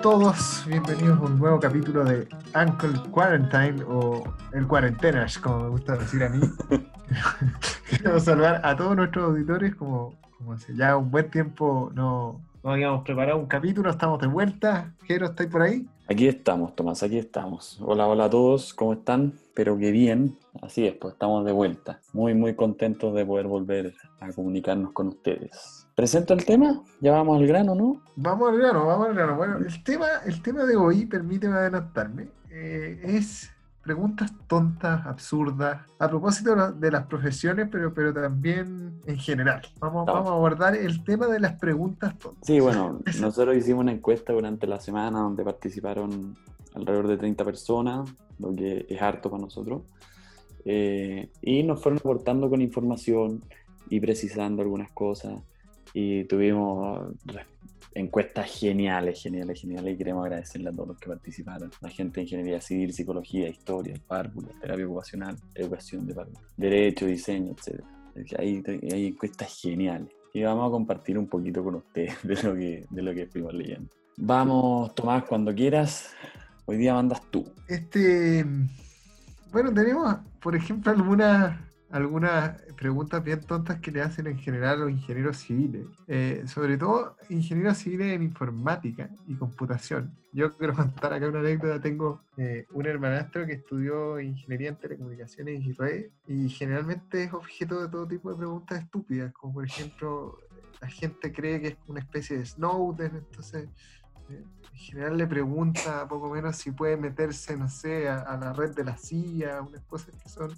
todos? Bienvenidos a un nuevo capítulo de Uncle Quarantine o El Cuarentenas, como me gusta decir a mí. Quiero saludar a todos nuestros auditores, como, como hace ya un buen tiempo no, no habíamos preparado un capítulo, estamos de vuelta. Jero, ¿estáis por ahí? Aquí estamos, Tomás, aquí estamos. Hola, hola a todos, ¿cómo están? Espero que bien. Así es, pues estamos de vuelta. Muy, muy contentos de poder volver a comunicarnos con ustedes. ¿Presento el tema? Ya vamos al grano, ¿no? Vamos al grano, vamos al grano. Bueno, el tema, el tema de hoy, permíteme adelantarme, eh, es preguntas tontas, absurdas, a propósito de las profesiones, pero, pero también en general. Vamos, vamos a abordar el tema de las preguntas tontas. Sí, bueno, nosotros hicimos una encuesta durante la semana donde participaron alrededor de 30 personas, lo que es harto para nosotros, eh, y nos fueron aportando con información y precisando algunas cosas y tuvimos encuestas geniales, geniales, geniales y queremos agradecerle a todos los que participaron. La gente de Ingeniería Civil, Psicología, Historia, párvulo, Terapia Ocupacional, Educación de párvulo, Derecho, Diseño, etc. Hay, hay encuestas geniales y vamos a compartir un poquito con ustedes de lo que, de lo que fuimos leyendo. Vamos, Tomás, cuando quieras. Hoy día mandas tú. Este, bueno, tenemos, por ejemplo, algunas algunas preguntas bien tontas que le hacen en general los ingenieros civiles, eh, sobre todo ingenieros civiles en informática y computación. Yo quiero contar acá una anécdota, tengo eh, un hermanastro que estudió ingeniería en telecomunicaciones y redes y generalmente es objeto de todo tipo de preguntas estúpidas, como por ejemplo, la gente cree que es una especie de Snowden, entonces... Eh, en general le pregunta poco menos si puede meterse, no sé, a, a la red de la CIA, unas cosas que son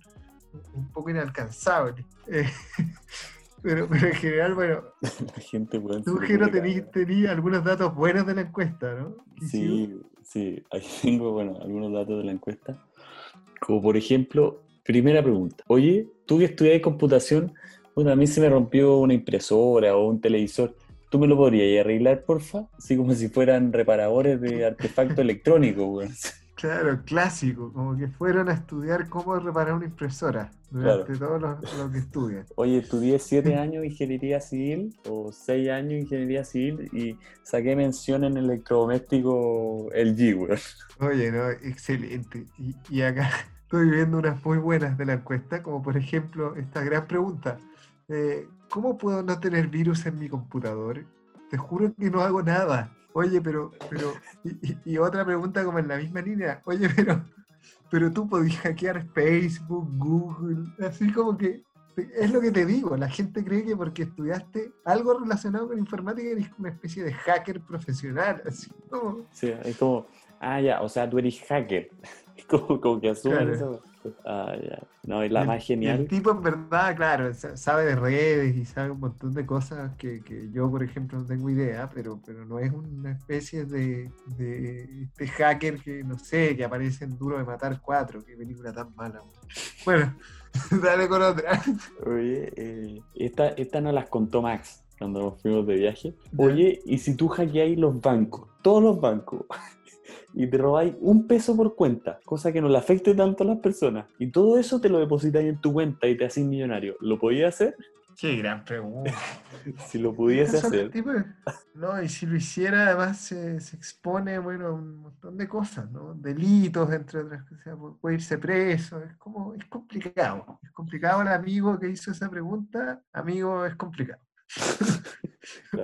un poco inalcanzable. Eh, pero, pero, en general, bueno. La gente puede Tú, Jero, tenías algunos datos buenos de la encuesta, ¿no? Sí, sí, aquí tengo, bueno, algunos datos de la encuesta. Como por ejemplo, primera pregunta. Oye, tú que estudias computación, bueno, a mí se me rompió una impresora o un televisor. ¿Tú me lo podrías arreglar, porfa? Así como si fueran reparadores de artefactos electrónicos, güey. Claro, clásico, como que fueron a estudiar cómo reparar una impresora durante todo lo, que estudian. Oye, estudié siete años ingeniería civil o seis años ingeniería civil y saqué mención en electrodoméstico LG, güey. Oye, no, excelente. Y, y acá estoy viendo unas muy buenas de la encuesta, como por ejemplo esta gran pregunta. Eh, ¿Cómo puedo no tener virus en mi computador? Te juro que no hago nada. Oye, pero, pero, y, otra pregunta como en la misma línea, oye, pero, pero tú podías hackear Facebook, Google, así como que es lo que te digo, la gente cree que porque estudiaste algo relacionado con informática eres una especie de hacker profesional, así como... Sí, es como, ah, ya, o sea, tú eres hacker, como, como que asumen eso. Ah, ya. No, es la más genial. El tipo, en verdad, claro, sabe de redes y sabe un montón de cosas que, que yo, por ejemplo, no tengo idea, pero, pero no es una especie de, de este hacker que, no sé, que aparece en Duro de Matar 4. Qué película tan mala. Bueno, dale con otra. Oye, eh, esta, esta no las contó Max cuando fuimos de viaje. Oye, ¿y si tú hackeáis los bancos? Todos los bancos y te robáis un peso por cuenta, cosa que no le afecte tanto a las personas. Y todo eso te lo depositáis en tu cuenta y te haces millonario. ¿Lo podía hacer? Qué gran pregunta. si lo pudiese hacer. no, y si lo hiciera, además se, expone, bueno, a un montón de cosas, ¿no? Delitos, entre otras cosas, puede irse preso, es como, es complicado. Es complicado el amigo que hizo esa pregunta, amigo, es complicado.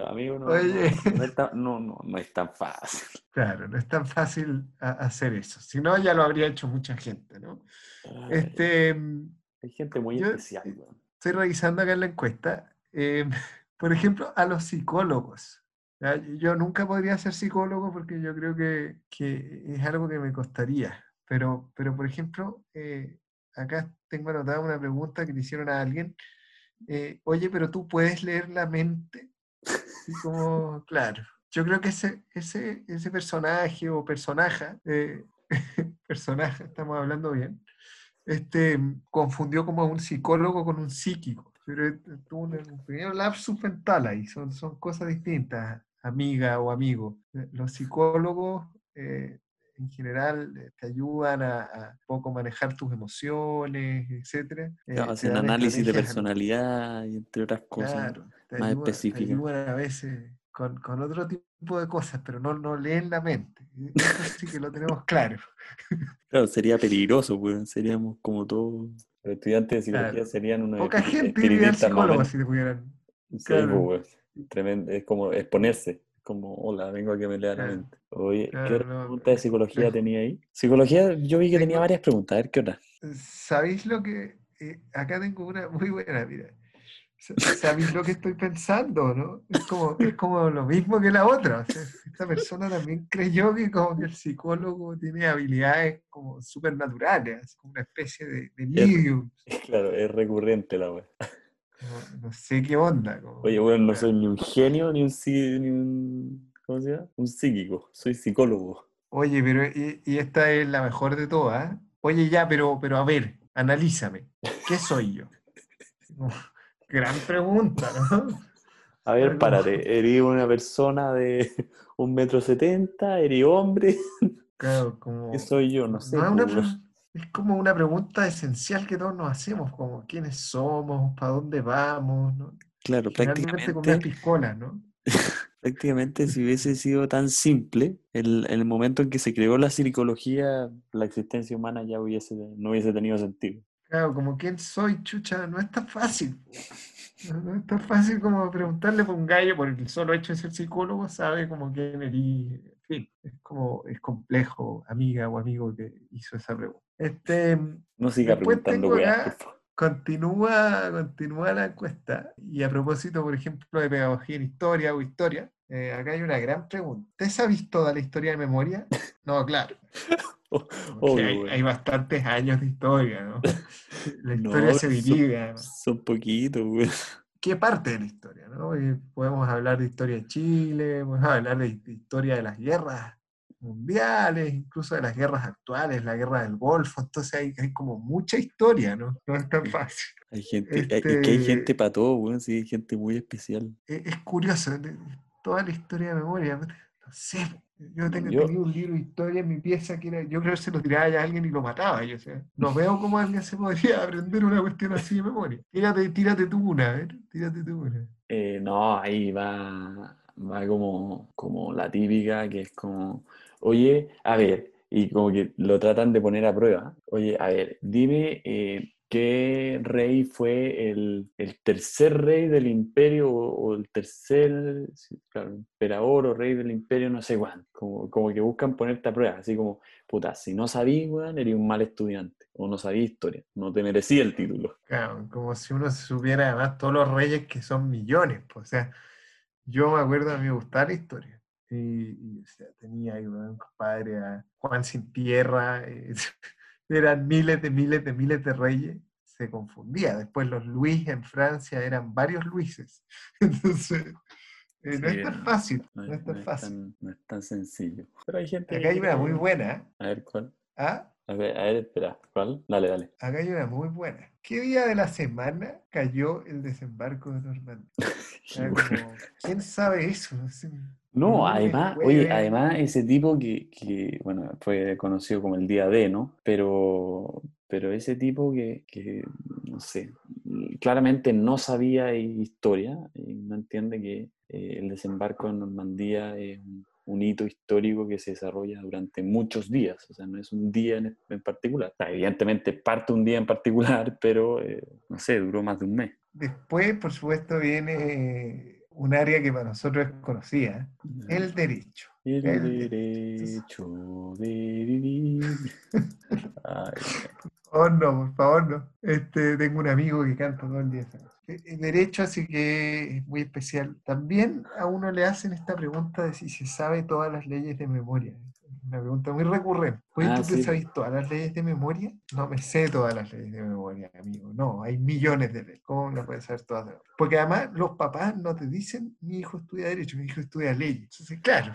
amigo, no, no, es tan, fácil. Claro, no es tan fácil hacer eso. Si no, ya lo habría hecho mucha gente, ¿no? este, hay gente muy especial. Estoy revisando acá en la encuesta. Em, por ejemplo, a los psicólogos. Yo nunca podría ser psicólogo porque yo creo que, es algo que me costaría. Pero, pero por ejemplo, eh, acá tengo anotada una pregunta que le hicieron a alguien eh, oye, pero tú puedes leer la mente. como, claro. Yo creo que ese, ese, ese personaje o personaje, eh, personaje, estamos hablando bien, este, confundió como a un psicólogo con un psíquico. Pero tuvo un pequeño lapsus mental ahí, son, son cosas distintas, amiga o amigo. Eh, los psicólogos en general eh, te ayudan a, poco manejar tus emociones, etc. Eh, hacen análisis de personalidad y entre otras cosas más específicas. Te ayudan a veces con, con otro tipo de cosas, pero no, no leen la mente. Eso sí que lo tenemos claro. Claro, sería peligroso, pues. Seríamos como todos. Los estudiantes de psicología Claro. serían unos Poca gente iría al psicólogo si te pudieran. Sí, claro. pues, tremendo. Es como exponerse. Como, hola, vengo a que me lea la mente. Oye, Claro, ¿qué otra no, pregunta de psicología tenía ahí? Psicología, yo vi que tenía varias preguntas. A ver, ¿qué otra? ¿Sabéis lo que.? eh, acá tengo una muy buena, mira. Sa- ¿Sabéis lo que estoy pensando, no? Es como, es como lo mismo que la otra. o sea, esta persona también creyó que como que el psicólogo tiene habilidades como supernaturales, como una especie de, de medium. Claro, es recurrente la wea. No sé qué onda. como- Oye, bueno, no soy ni un genio ni un, ni un ¿cómo se llama? Un psíquico. Soy psicólogo. Oye, pero y, y esta es la mejor de todas. ¿eh? Oye, ya, pero, pero a ver, analízame. ¿Qué soy yo? Gran pregunta, ¿no? A ver, párate. ¿Eres una persona de un metro setenta? ¿Eres hombre? Claro, como, ¿Qué soy yo? No sé. no es, una pre- weón. Es como una pregunta esencial que todos nos hacemos, como quiénes somos, para dónde vamos, ¿no? Claro, Generalmente con prácticamente, piscolas, ¿no? prácticamente si hubiese sido tan simple, el, el momento en que se creó la psicología, la existencia humana ya hubiese, no hubiese tenido sentido. Claro, como quién soy, chucha, no es tan fácil. No, no es tan fácil como preguntarle por un gallo por el solo hecho de ser psicólogo, sabe como quién eres. En fin, es como, es complejo, amiga o amigo que hizo esa pregunta. Este, No siga preguntando continúa, continúa la encuesta. Y a propósito, por ejemplo, de pedagogía en historia o historia, eh, acá hay una gran pregunta. ¿Usted se ha visto toda la historia de memoria? No, claro. Obvio, hay, bastantes años de historia, ¿no? La No, historia se son- divide. además. Son poquitos, güey. ¿Qué parte de la historia? ¿no? Eh, podemos hablar de historia de Chile, podemos hablar de, de historia de las guerras mundiales, incluso de las guerras actuales, la guerra del Golfo, entonces hay, hay como mucha historia, ¿no? No es tan fácil. Hay gente, hay- es que hay Este- gente para todo, güey. Sí, hay gente muy especial. Es, es curioso, toda la historia de memoria, no sé, yo tengo, Yo- tenía un libro de historia en mi pieza que era, yo creo que se lo tiraba ya a alguien y lo mataba, yo, o sea, no veo cómo alguien se podría aprender una cuestión así de memoria. Tírate, tírate tú una, a ver, tírate tú una. Eh, no, ahí va, va como, como la típica, que es como, oye, a ver, y como que lo tratan de poner a prueba. Oye, a ver, dime eh, qué rey fue el, tercer rey del imperio o, el tercer, emperador o rey del imperio, no sé cuánto. Como, como que buscan ponerte a prueba, así como, puta, si no sabías, weón, eres un mal estudiante. O no sabías historia, no te merecía el título. Claro, como si uno supiera además todos los reyes que son millones, pues, o sea, yo me acuerdo, a mí me gustaba la historia. Y, y, o sea, tenía ahí un compadre a Juan Sin Tierra, eh, eran miles de miles de miles de reyes, se confundía. Después los Luis en Francia eran varios Luises. Entonces, eh, no es tan fácil, No, no es- no tan es fácil. tan, no es tan sencillo. Pero hay gente Acá hay una muy buena. A ver, ¿cuál? ¿ah? A ver, a ver, espera, ¿cuál? Dale, dale. Acá hay una muy buena. ¿Qué día de la semana cayó el desembarco de Normandía? Como, ¿Quién sabe eso? No, lunes, además, oye, además ese tipo que, que, bueno, fue conocido como el día D, ¿no? Pero, pero ese tipo que, que, no sé, claramente no sabía historia y no entiende que eh, el desembarco en Normandía es un, un hito histórico que se desarrolla durante muchos días, o sea, no es un día en, en particular. O sea, evidentemente parte un día en particular, pero, eh, no sé, duró más de un mes. Después, por supuesto, viene un área que para nosotros es conocida, el derecho. El el- derecho de vivir. Ay, Oh, no, por favor, no. Este, tengo un amigo que canta todo el día. El- El derecho, así que es muy especial. También a uno le hacen esta pregunta de si se sabe todas las leyes de memoria. Una pregunta muy recurrente. Oye, Ah, ¿tú te sí. sabes todas las leyes de memoria? No me sé todas las leyes de memoria, amigo. No, hay millones de leyes. ¿Cómo no puedes saber todas? memoria? Porque además los papás no te dicen, mi hijo estudia derecho, mi hijo estudia leyes. Entonces, claro,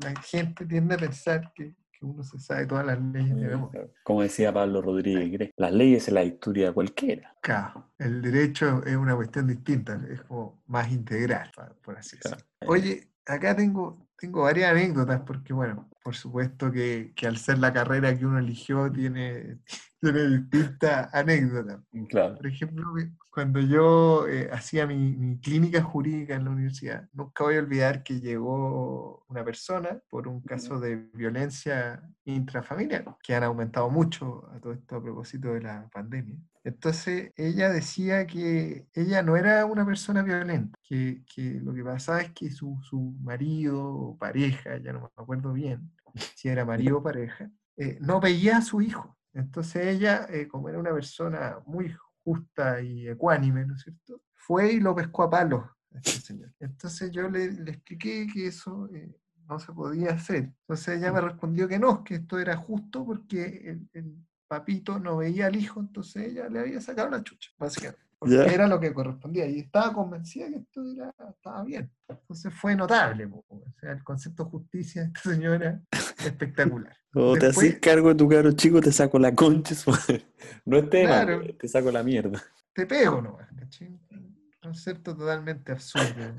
la gente tiende a pensar que, uno se sabe todas las leyes de memoria. Como decía Pablo Rodríguez, las leyes se las estudia cualquiera. Claro, el derecho es una cuestión distinta, es como más integral, por así Claro. decirlo. Oye, acá tengo, tengo varias anécdotas porque, bueno, por supuesto que, que, al ser la carrera que uno eligió tiene, tiene distintas anécdotas. Claro. Por ejemplo, cuando yo eh, hacía mi, mi, clínica jurídica en la universidad, nunca voy a olvidar que llegó una persona por un caso de violencia intrafamiliar, que han aumentado mucho a todo esto a propósito de la pandemia. Entonces ella decía que ella no era una persona violenta, que, que lo que pasaba es que su, su, marido o pareja, ya no me acuerdo bien si era marido o pareja, eh, no veía a su hijo. Entonces ella, eh, como era una persona muy justa y ecuánime, ¿no es cierto? Fue y lo pescó a palos a este señor. Entonces yo le, le expliqué que eso eh, no se podía hacer. Entonces ella me respondió que no, que esto era justo porque el, el papito no veía al hijo, entonces ella le había sacado la chucha, básicamente. Porque era lo que correspondía y estaba convencida que esto era, estaba bien. Entonces fue notable. po, O sea, el concepto de justicia de esta señora espectacular. O te haces cargo de tu caro chico, te saco la concha. No es tema, Claro. te saco la mierda. te pego nomás, ¿cachai? Un concepto totalmente absurdo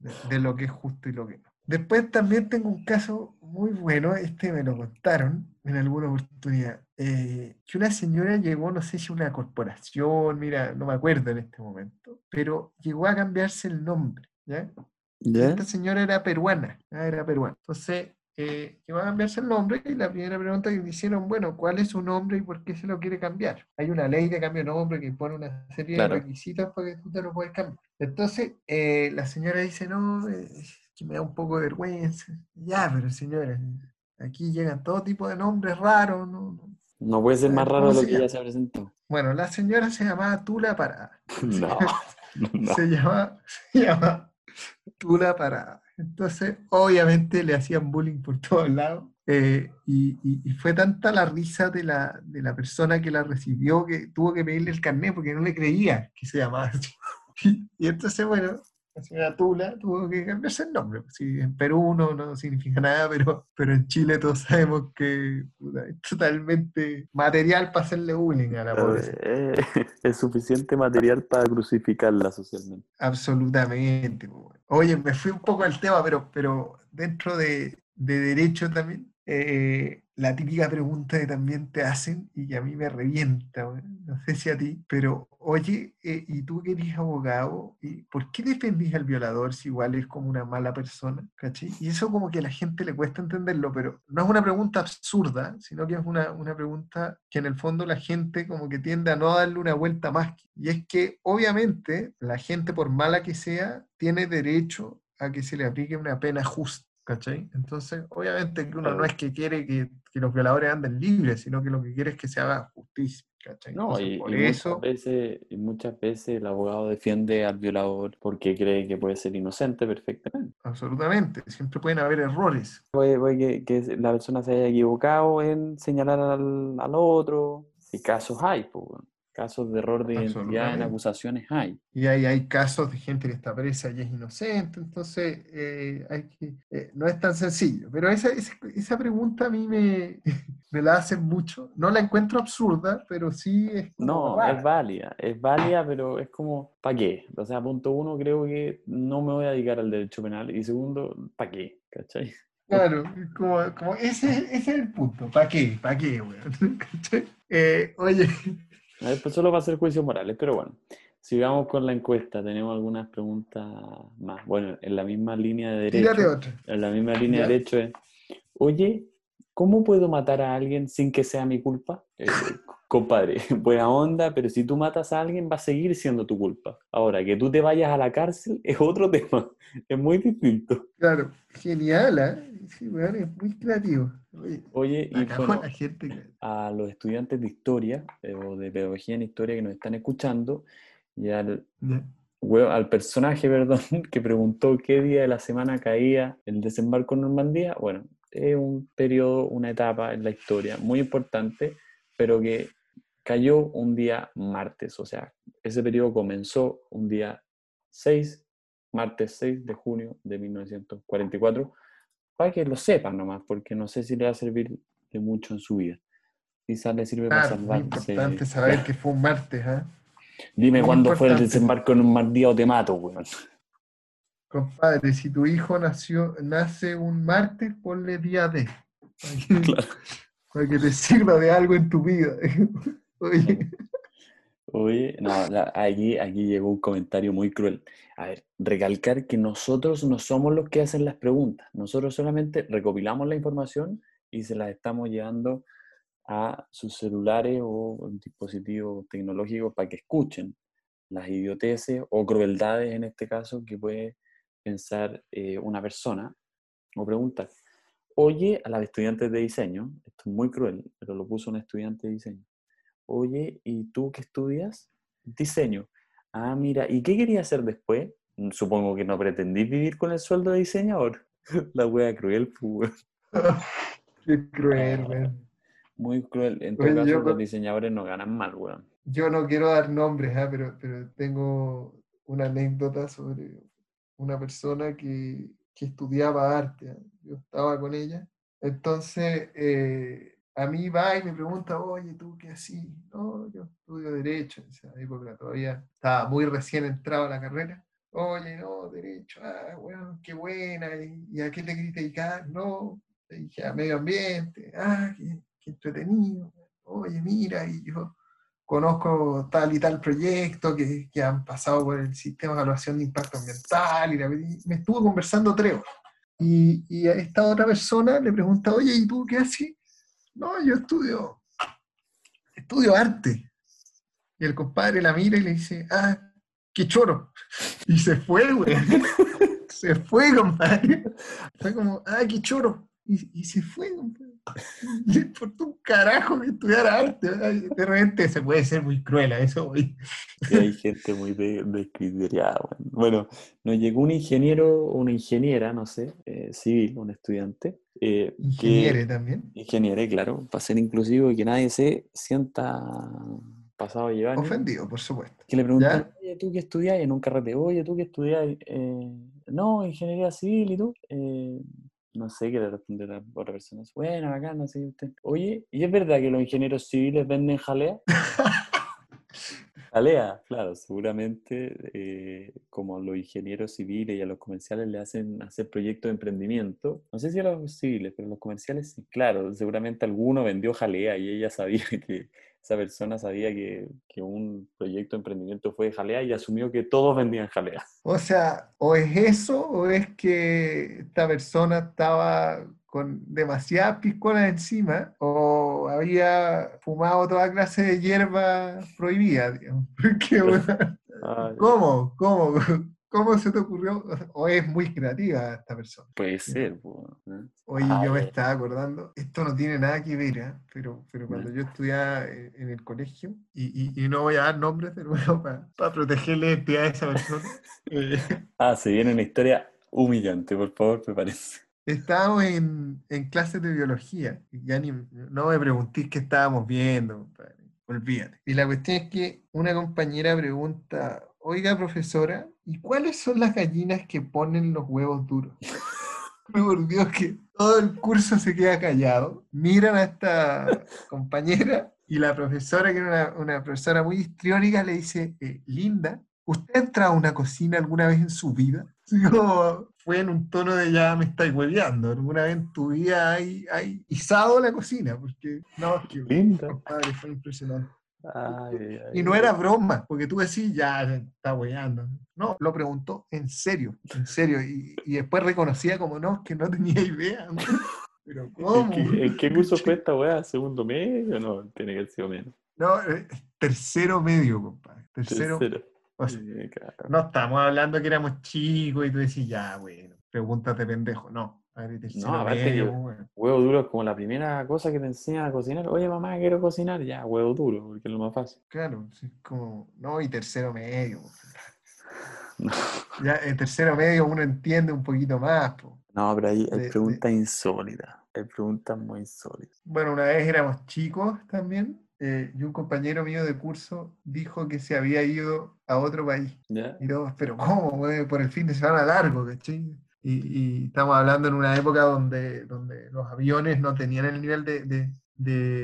de, de lo que es justo y lo que no. Después también tengo un caso muy bueno, este me lo contaron en alguna oportunidad, eh, que una señora llegó, no sé si una corporación, mira, no me acuerdo en este momento, pero llegó a cambiarse el nombre, ¿ya? ¿Ya? Esta señora era peruana, era peruana. Entonces, eh, llegó a cambiarse el nombre y la primera pregunta que le hicieron, bueno, ¿cuál es su nombre y por qué se lo quiere cambiar? Hay una ley de cambio de nombre que pone una serie Claro. de requisitos para que tú te lo puedes cambiar. Entonces, eh, la señora dice, no, eh, que me da un poco de vergüenza. Ya, pero señora, aquí llegan todo tipo de nombres raros, ¿no? no. No puede ser más raro ¿cómo de lo que ya se presentó. Bueno, la señora se llamaba Tula Parada. No, no. se llama, se llama Tula Parada. Entonces, obviamente le hacían bullying por todos lados. eh, y, y- y fue tanta la risa de la, de la persona que la recibió que tuvo que pedirle el carnet porque no le creía que se llamaba así. Y, y entonces, bueno, la señora Tula tuvo que cambiarse el nombre. Sí, en Perú no, no significa nada, pero, pero en Chile todos sabemos que puta, es totalmente material para hacerle bullying a la pobre señora. Eh, es suficiente material para crucificarla socialmente. Absolutamente. weón. Oye, me fui un poco al tema, pero, pero dentro de, de derecho también, eh, la típica pregunta que también te hacen y que a mí me revienta, no sé si a ti, pero oye, eh, ¿y tú que eres abogado, ¿y por qué defendís al violador si igual es como una mala persona? ¿cachai? Y eso como que a la gente le cuesta entenderlo, pero no es una pregunta absurda, sino que es una, una pregunta que en el fondo la gente como que tiende a no darle una vuelta más. Y es que obviamente la gente, por mala que sea, tiene derecho a que se le aplique una pena justa. ¿Cachai? Entonces, obviamente que uno no es que quiere que, que los violadores anden libres, sino que lo que quiere es que se haga justicia. ¿cachai? No, Entonces, y, por y eso, muchas veces, y muchas veces el abogado defiende al violador porque cree que puede ser inocente perfectamente. absolutamente, siempre pueden haber errores. Puede, puede que, que la persona se haya equivocado en señalar al, al otro. Y casos hay, pues, weón. Casos de error de identidad en acusaciones hay. Y hay, hay casos de gente que está presa y es inocente, entonces eh, hay que, eh, no es tan sencillo. Pero esa, esa, esa pregunta a mí me, me la hacen mucho. No la encuentro absurda, pero sí es No, rara. es válida, es válida, pero es como, ¿para qué? O sea, punto uno, creo que no me voy a dedicar al derecho penal. Y segundo, ¿para qué? ¿Cachai? Claro, como, como ese, ese es el punto. ¿Para qué? ¿Para qué, weón? Eh, oye, A ver, pues solo va a ser juicios morales, pero bueno. Sigamos con la encuesta. Tenemos algunas preguntas más. Bueno, en la misma línea de derecho. tírate otra. En la misma línea de derecho es, oye, ¿cómo puedo matar a alguien sin que sea mi culpa? Eh, compadre, buena onda, pero si tú matas a alguien va a seguir siendo tu culpa. Ahora, que tú te vayas a la cárcel es otro tema, es muy distinto. Claro, genial, ¿eh? Sí, weón, es muy creativo. Oye, Oye, y bueno, la gente. que- a los estudiantes de historia eh, o de pedagogía en historia que nos están escuchando y al, al personaje, perdón, que preguntó qué día de la semana caía el desembarco en Normandía, bueno, es un periodo, una etapa en la historia muy importante, pero que cayó un día martes, o sea, ese periodo comenzó un día 6, martes 6 de junio de 1944, para que lo sepan nomás, porque no sé si le va a servir de mucho en su vida. Quizás le sirve para Claro, muy salvarse. importante saber que fue un martes, ¿ah? Dime cuándo fue el desembarco en Normandía o te mato, weón. Compadre, si tu hijo nació, nace un martes, ponle día D. para que, para que te sirva de algo en tu vida. Oye. Oye, no, aquí, aquí llegó un comentario muy cruel. A ver, recalcar que nosotros no somos los que hacen las preguntas. Nosotros solamente recopilamos la información y se las estamos llevando a sus celulares o dispositivos tecnológicos para que escuchen las idioteces o crueldades en este caso que puede pensar eh, una persona o preguntar. Oye a las estudiantes de diseño, esto es muy cruel, pero lo puso un estudiante de diseño oye, ¿y tú qué estudias? Diseño. Ah, mira, ¿y qué querías hacer después? Mm, supongo que no pretendí vivir con el sueldo de diseñador. La wea cruel, pues. Qué cruel, weón. Muy cruel. En todo caso, los diseñadores no ganan mal, weón. Yo no quiero dar nombres, ¿eh? pero, pero tengo una anécdota sobre una persona que, que estudiaba arte. ¿ah? Yo estaba con ella. Entonces, eh, a mí va y me pregunta, oye, ¿tú qué así? No, yo estudio Derecho, en esa época todavía estaba muy recién entrado a la carrera. Oye, no, Derecho, ah, bueno, qué buena, ¿y, a qué querés dedicar? No, te dije a medio ambiente, ah, qué, entretenido. Oye, mira, y yo conozco tal y tal proyecto que, que, han pasado por el sistema de evaluación de impacto ambiental, y, me estuvo conversando tres horas. Y, y, a esta otra persona le pregunta, oye, ¿y tú qué haces? No, yo estudio, estudio arte. Y el compadre la mira y le dice, ah, qué choro. Y se fue, güey. se fue, compadre. Fue como, ah, qué choro. Y, se fue, compadre. Le importó un carajo que estudiar arte. De repente se puede ser muy cruel a eso, güey. hay gente muy descriteriada. bueno, nos llegó un ingeniero, una ingeniera, no sé, eh, civil, un estudiante, eh, ingeniere también. Ingeniere, claro, para ser inclusivo y que nadie se sienta pasado a llevar. Ofendido, por supuesto. Que le preguntan, oye, ¿tú qué estudias? En un carrete, oye, ¿tú qué estudias? Eh, no, ingeniería civil, ¿y tú? No sé qué le responde la otra persona. Bueno, acá no sé usted. Oye, ¿y es verdad que los ingenieros civiles venden jalea? Alea, claro, seguramente eh, como los ingenieros civiles y a los comerciales le hacen hacer proyectos de emprendimiento, no sé si a los civiles, pero a los comerciales sí, claro, seguramente alguno vendió jalea y ella sabía que esa persona sabía que, que un proyecto de emprendimiento fue de jalea y asumió que todos vendían jalea. O sea, o es eso o es que esta persona estaba con demasiadas piscolas encima o había fumado toda clase de hierba prohibida, digamos. ¿Cómo? ¿Cómo? ¿Cómo se te ocurrió? ¿O es muy creativa esta persona? Puede ser. Oye, yo me estaba acordando, esto no tiene nada que ver, ¿eh? pero, pero cuando yo estudiaba en el colegio, y, y, no voy a dar nombres, pero bueno, para, para proteger la identidad de esa persona. Eh, ah, se viene una historia humillante, por favor, me parece. Estábamos en, en clases de biología. Ya ni, no me preguntéis qué estábamos viendo, Olvídate. Y la cuestión es que una compañera pregunta, oiga, profesora, ¿y cuáles son las gallinas que ponen los huevos duros? me volvió que todo el curso se queda callado. Miran a esta compañera y la profesora, que era una, profesora muy histriónica, le dice, eh, Linda, ¿usted ha entrado a una cocina alguna vez en su vida? Fue en un tono de ya me estáis hueveando. Alguna vez en tu vida hay, hay izado la cocina, porque no, es que Lindo. padre, fue impresionante. y no era broma, porque tú decís, ya está hueveando. No, lo preguntó en serio, en serio. Y, y después reconocía como no, que no tenía idea. Pero ¿cómo? ¿En qué, curso fue esta weá? ¿Segundo medio? No, tiene que ser menos. No, eh, tercero medio, compadre. Tercero. No estamos hablando que éramos chicos y tú decís, ya, bueno, pregúntate pendejo. No, no, aparte huevo duro es como la primera cosa que te enseñan a cocinar. Oye, mamá, quiero cocinar. Ya, huevo duro, porque es lo más fácil. Claro, es como, no, y tercero medio. Ya, en tercero medio uno entiende un poquito más. No, pero ahí hay preguntas insólitas. Hay preguntas muy insólitas. Bueno, una vez éramos chicos también eh, y un compañero mío de curso dijo que se había ido a otro país. Y todos, pero ¿cómo? Por el fin de semana largo, ¿cachai? Y, y, estamos hablando en una época donde, donde los aviones no tenían el nivel de, de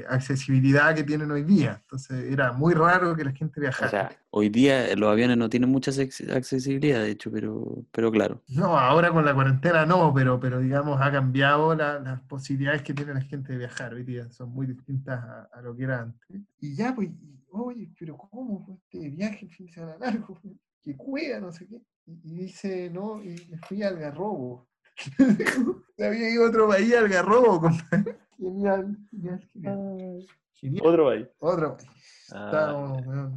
accesibilidad que tienen hoy día. Entonces era muy raro que la gente viajara. O sea, hoy día los aviones no tienen mucha acces- accesibilidad, de hecho, pero, pero claro. No, ahora con la cuarentena no, pero, pero digamos ha cambiado la- las posibilidades que tiene la gente de viajar hoy día, son muy distintas a, a lo que era antes. Y ya, pues, oye, pero ¿cómo fue este viaje el fin de semana largo? Que cuida, no sé qué. Y, y dice, no, y me fui al Algarrobo. Se había ido a otro país al Algarrobo, compadre. Genial, genial, genial. Genial. Otro país. Otro país. Ah,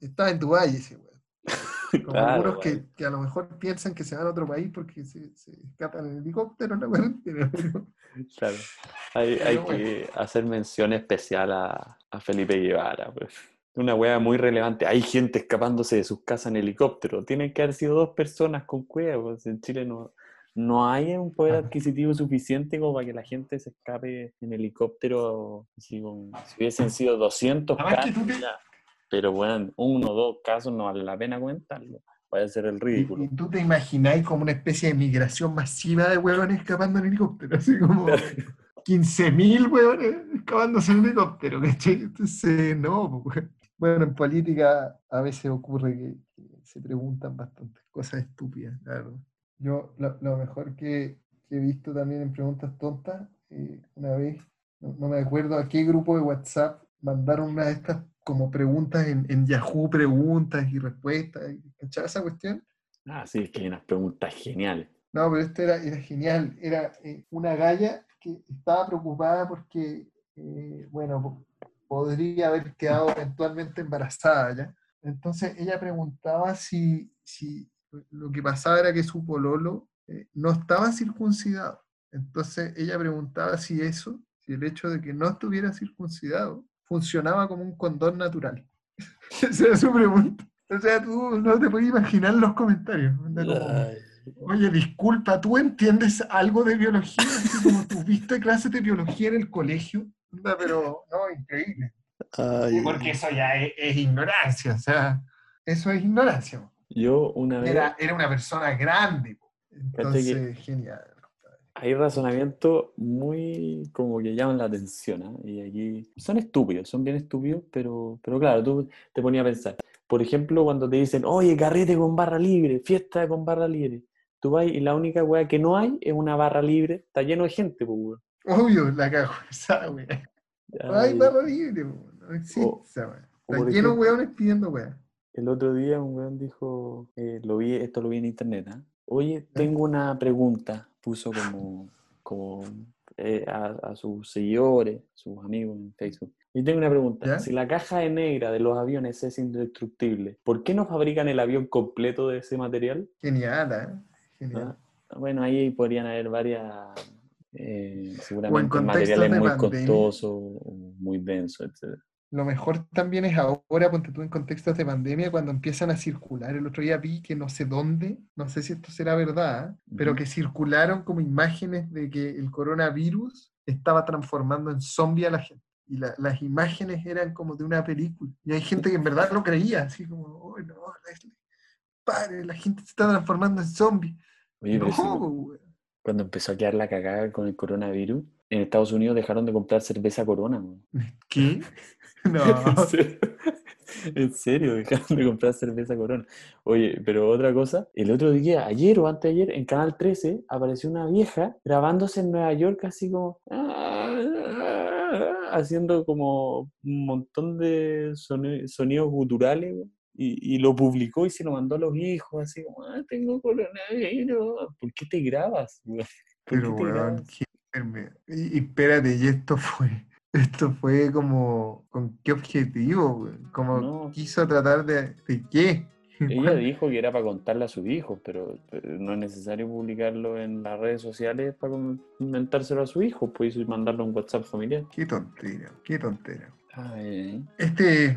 estaba en Dubái ese weón. Como Claro, algunos que, que a lo mejor piensan que se van a otro país porque se, se escapan en helicóptero, pero Claro. Hay, hay que hacer mención especial a, a Felipe Guevara. Pues. Una wea muy relevante. Hay gente escapándose de sus casas en helicóptero. Tienen que haber sido dos personas con cueva. Pues. En Chile no, no hay un poder adquisitivo suficiente como para que la gente se escape en helicóptero. como- si hubiesen sido 200 Además que casos, te-. Pero bueno, uno o dos casos no vale la pena comentarlo. Puede ser el ridículo. y tú te imagináis como una especie de migración masiva de huevones escapando en helicóptero, así como 15.000 huevones escapándose en helicóptero, ¿cachai? Entonces, no, pues, bueno, en política a veces ocurre que, que se preguntan bastantes cosas estúpidas, la verdad. Yo, lo, lo mejor que, que he visto también en preguntas tontas, eh, una vez, no, no me acuerdo a qué grupo de WhatsApp mandaron una de estas como preguntas en, en Yahoo, preguntas y respuestas, ¿cachai esa cuestión? Ah, sí, es que hay unas preguntas geniales. No, pero esto era, era genial. Era eh, una galla que estaba preocupada porque, eh, bueno, po- podría haber quedado eventualmente embarazada ya. Entonces ella preguntaba si, si lo que pasaba era que su pololo eh, no estaba circuncidado. Entonces ella preguntaba si eso, si el hecho de que no estuviera circuncidado, funcionaba como un condón natural. Esa era su pregunta. O sea, tú no te puedes imaginar los comentarios. como. Oye, disculpa, ¿tú entiendes algo de biología? Así como tuviste clases de biología en el colegio. Pero, no, increíble. Ay. Porque eso ya es, es ignorancia, o sea, eso es ignorancia. Yo una vez Era, era una persona grande. po. Entonces, genial. hay razonamientos muy como que llaman la atención, ¿ah? Y aquí son estúpidos, son bien estúpidos, pero, pero claro, tú te ponías a pensar. Por ejemplo, cuando te dicen, oye, carrete con barra libre, fiesta con barra libre. Tú vas y la única weá que no hay es una barra libre, está lleno de gente, pues, weón. Obvio, la cago esa wea. No hay Ay, barra libre, po, no existe esa wea. o Está lleno de weones pidiendo wea. El otro día un weón dijo, eh, lo vi, esto lo vi en internet, ¿ah? Oye, tengo una pregunta, puso como, como eh, a, a sus seguidores, sus amigos en Facebook. Y tengo una pregunta, ¿Ya? si la caja de negra de los aviones es indestructible, ¿por qué no fabrican el avión completo de ese material? Genial, ¿eh? Genial. Ah, Bueno, ahí podrían haber varias, eh, seguramente materiales muy costosos, muy densos, etc. Lo mejor también es ahora, ponte tú en contextos de pandemia, cuando empiezan a circular. El otro día vi que no sé dónde, no sé si esto será verdad, pero que circularon como imágenes de que el coronavirus estaba transformando en zombie a la gente. Y la- las imágenes eran como de una película. Y hay gente que en verdad lo creía, así como, oh, no, Leslie, pare, la gente se está transformando en zombie. Oye, No, weón. cuando empezó a quedar la cagada con el coronavirus, en Estados Unidos dejaron de comprar cerveza Corona. weón. ¿Qué? No. ¿En serio? En serio, dejaron de comprar cerveza Corona. Oye, pero otra cosa, el otro día, ayer o antes de ayer, en Canal 13 apareció una vieja grabándose en Nueva York así como... haciendo como un montón de soni- sonidos guturales y, y lo publicó y se lo mandó a los hijos así como, ah, tengo coronavirus. ¿Por qué te grabas? Pero, weón. Y, y espérate, y esto fue, esto fue como, ¿con qué objetivo? Como No. quiso tratar de, ¿de qué? Ella ¿Cuál- dijo que era para contarle a sus hijos, pero, pero no es necesario publicarlo en las redes sociales para comentárselo a sus hijos, pues y mandarlo a un WhatsApp familiar. Qué tontera, qué tontera. Ay, Este,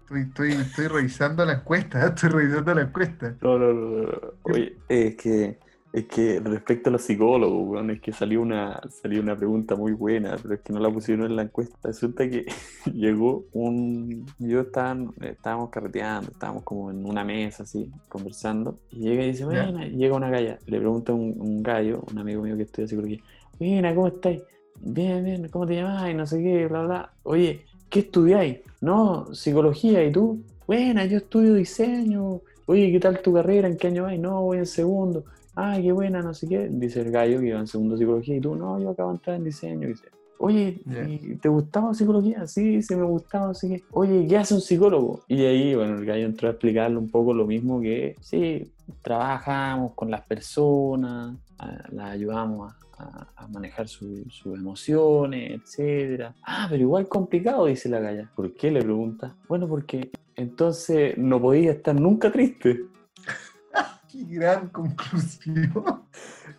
estoy, estoy, estoy revisando la encuesta, estoy revisando la encuesta. no, no, no, no. Oye, es que, es que respecto a los psicólogos, es que salió una, salió una pregunta muy buena, pero es que no la pusieron en la encuesta. Resulta que llegó un... Yo estaba, estábamos carreteando, estábamos como en una mesa así, conversando, y llega y dice, bueno, llega una galla, le pregunta a un, un gallo, un amigo mío que estudia psicología, Mira, ¿cómo estáis? bien, bien, ¿cómo te llamas? Y no sé qué, bla, bla. Oye, ¿qué estudiáis? No, psicología, ¿y tú? Buena, yo estudio diseño. Oye, ¿qué tal tu carrera? ¿En qué año vas? No, voy en segundo. Ah, qué buena, no sé qué. Dice el gallo que iba en segundo psicología y tú, no, yo acabo de entrar en diseño. Dice, oye, ¿y ¿te gustaba psicología? Sí, sí me gustaba, así que, oye, ¿qué hace un psicólogo? Y ahí, bueno, el gallo entró a explicarle un poco lo mismo que, sí, trabajamos con las personas, las ayudamos a, a- a manejar su- sus emociones, etcétera. Ah, pero igual complicado, dice la galla. ¿Por qué? Le pregunta. Bueno, porque entonces no podía estar nunca triste. Qué gran conclusión.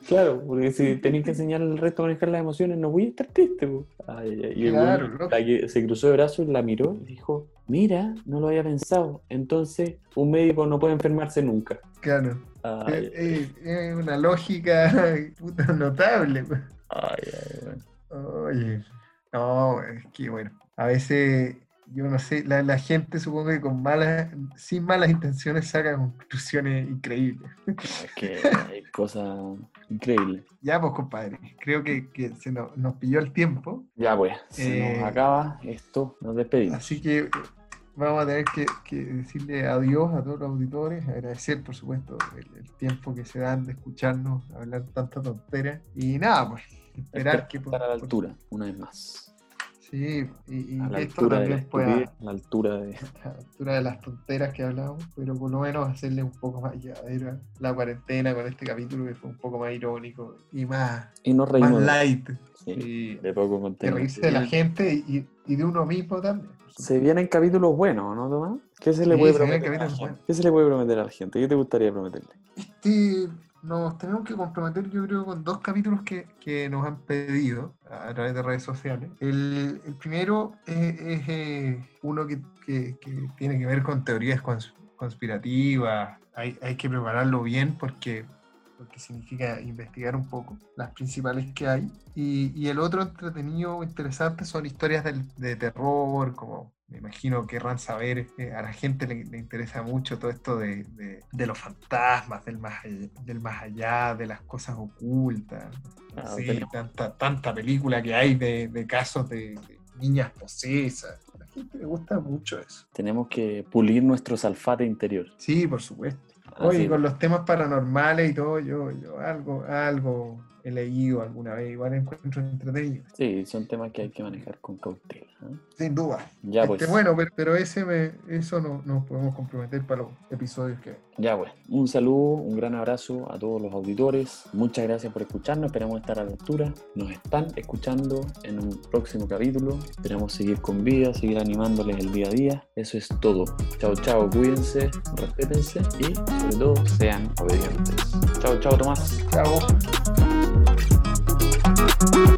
Claro, porque si tenéis que enseñar al resto a manejar las emociones, no voy a estar triste. Ay, ay, y Claro, la que se cruzó de brazos, la miró y dijo, mira, no lo había pensado. Entonces, un médico no puede enfermarse nunca. Claro. Ay, Es, es- una lógica puta, notable. ay, ay, bueno. Oye, no, es que bueno, a veces yo no sé, la, la gente supongo que con malas, sin malas intenciones saca conclusiones increíbles. Es que hay cosas increíbles. Ya pues compadre, creo que, que se nos, nos pilló el tiempo, Ya pues, se Eh, nos acaba esto, nos despedimos. así que eh, vamos a tener que, que decirle adiós a todos los auditores, agradecer por supuesto el, el tiempo que se dan de escucharnos hablar tanta tontera y nada pues, esperar que por- a la por- altura, una vez más. Sí, y, y A la que esto también pueda... a la altura de... a la altura de las tonteras que hablamos, pero por lo menos hacerle un poco más llevadera la cuarentena con este capítulo que fue un poco más irónico y más, Y nos más light. sí, Y de poco que contenido. reírse de la gente y, y de uno mismo también. Se vienen capítulos buenos, ¿no, Tomás? ¿Qué se le Sí, puede se prometer? ¿Qué se le puede prometer a la gente? ¿Qué te gustaría prometerle? Este, nos tenemos que comprometer, yo creo, con dos capítulos que, que nos han pedido a, través de redes sociales. El, primero es, eh, uno que, que- tiene que ver con teorías cons- conspirativas. Hay, hay que prepararlo bien porque, porque significa investigar un poco las principales que hay. Y, y el otro entretenido, interesante, son historias del- de terror, como me imagino querrán saber, eh, a la gente le, le interesa mucho todo esto de, de- de los fantasmas, del más, allá, del más allá, de las cosas ocultas. Ah, tenemos- tanta, tanta película que hay de, de casos de, niñas posesas. A la gente le gusta mucho eso. Tenemos que pulir nuestro salfate interior. Sí, por supuesto. Oye, con los temas paranormales y todo, yo, yo algo, algo he leído alguna vez, igual encuentro entretenido. Sí, son temas que hay que manejar con cautela. ¿eh? Sin duda. Ya Este, pues, bueno, pero, pero ese me, eso no nos podemos comprometer para los episodios que ya pues. Un saludo, un gran abrazo a todos los auditores. Muchas gracias por escucharnos. Esperamos estar a la altura. Nos están escuchando en un próximo capítulo. Esperamos seguir con vida, seguir animándoles el día a día. Eso es todo. Chao, chao. Cuídense, respétense y sobre todo sean obedientes. Chao, chao, Tomás. Chao. Bye.